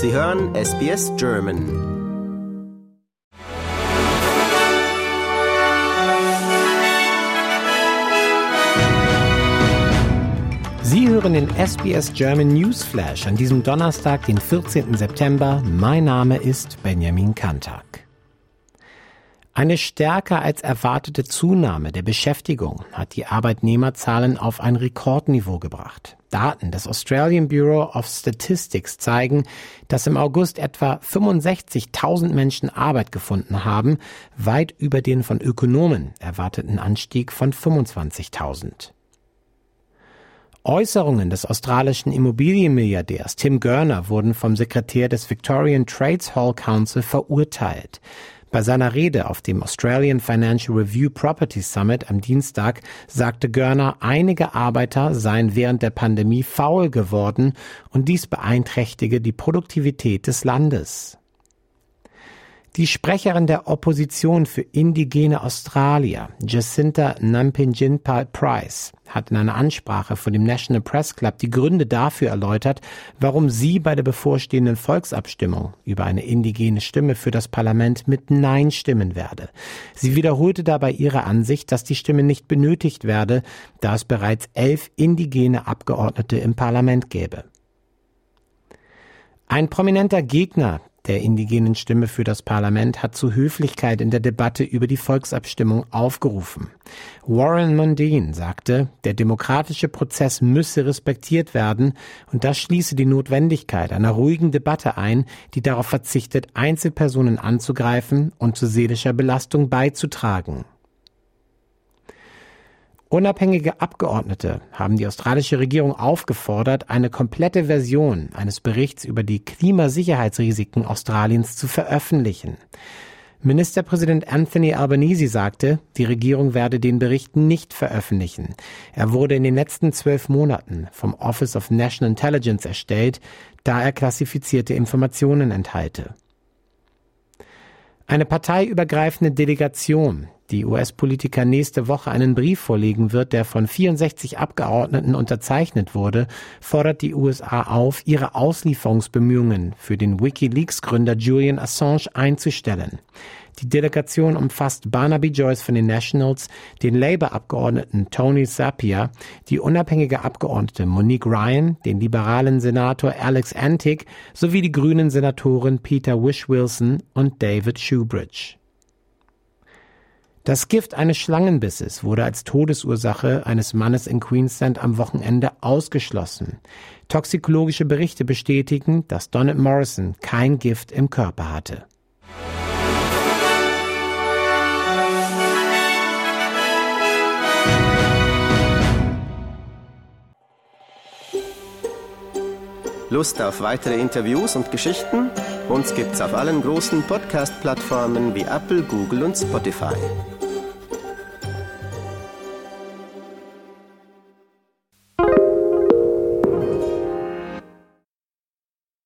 Sie hören SBS German. Sie hören den SBS German News Flash an diesem Donnerstag, den 14. September. Mein Name ist Benjamin Kantak. Eine stärker als erwartete Zunahme der Beschäftigung hat die Arbeitnehmerzahlen auf ein Rekordniveau gebracht. Daten des Australian Bureau of Statistics zeigen, dass im August etwa 65.000 Menschen Arbeit gefunden haben, weit über den von Ökonomen erwarteten Anstieg von 25.000. Äußerungen des australischen Immobilienmilliardärs Tim Gurner wurden vom Sekretär des Victorian Trades Hall Council verurteilt. Bei seiner Rede auf dem Australian Financial Review Property Summit am Dienstag sagte Görner, einige Arbeiter seien während der Pandemie faul geworden und dies beeinträchtige die Produktivität des Landes. Die Sprecherin der Opposition für indigene Australier, Jacinta Nampijinpa Price, hat in einer Ansprache vor dem National Press Club die Gründe dafür erläutert, warum sie bei der bevorstehenden Volksabstimmung über eine indigene Stimme für das Parlament mit Nein stimmen werde. Sie wiederholte dabei ihre Ansicht, dass die Stimme nicht benötigt werde, da es bereits elf indigene Abgeordnete im Parlament gäbe. Ein prominenter Gegner der indigenen Stimme für das Parlament hat zu Höflichkeit in der Debatte über die Volksabstimmung aufgerufen. Warren Mundine sagte, der demokratische Prozess müsse respektiert werden und das schließe die Notwendigkeit einer ruhigen Debatte ein, die darauf verzichtet, Einzelpersonen anzugreifen und zu seelischer Belastung beizutragen. Unabhängige Abgeordnete haben die australische Regierung aufgefordert, eine komplette Version eines Berichts über die Klimasicherheitsrisiken Australiens zu veröffentlichen. Ministerpräsident Anthony Albanese sagte, die Regierung werde den Bericht nicht veröffentlichen. Er wurde in den letzten zwölf Monaten vom Office of National Intelligence erstellt, da er klassifizierte Informationen enthalte. Eine parteiübergreifende Delegation die US-Politiker nächste Woche einen Brief vorlegen wird, der von 64 Abgeordneten unterzeichnet wurde, fordert die USA auf, ihre Auslieferungsbemühungen für den WikiLeaks-Gründer Julian Assange einzustellen. Die Delegation umfasst Barnaby Joyce von den Nationals, den Labour-Abgeordneten Tony Sapir, die unabhängige Abgeordnete Monique Ryan, den liberalen Senator Alex Antic sowie die grünen Senatoren Peter Wish-Wilson und David Shoebridge. Das Gift eines Schlangenbisses wurde als Todesursache eines Mannes in Queensland am Wochenende ausgeschlossen. Toxikologische Berichte bestätigen, dass Donald Morrison kein Gift im Körper hatte. Lust auf weitere Interviews und Geschichten? Uns gibt's auf allen großen Podcast-Plattformen wie Apple, Google und Spotify.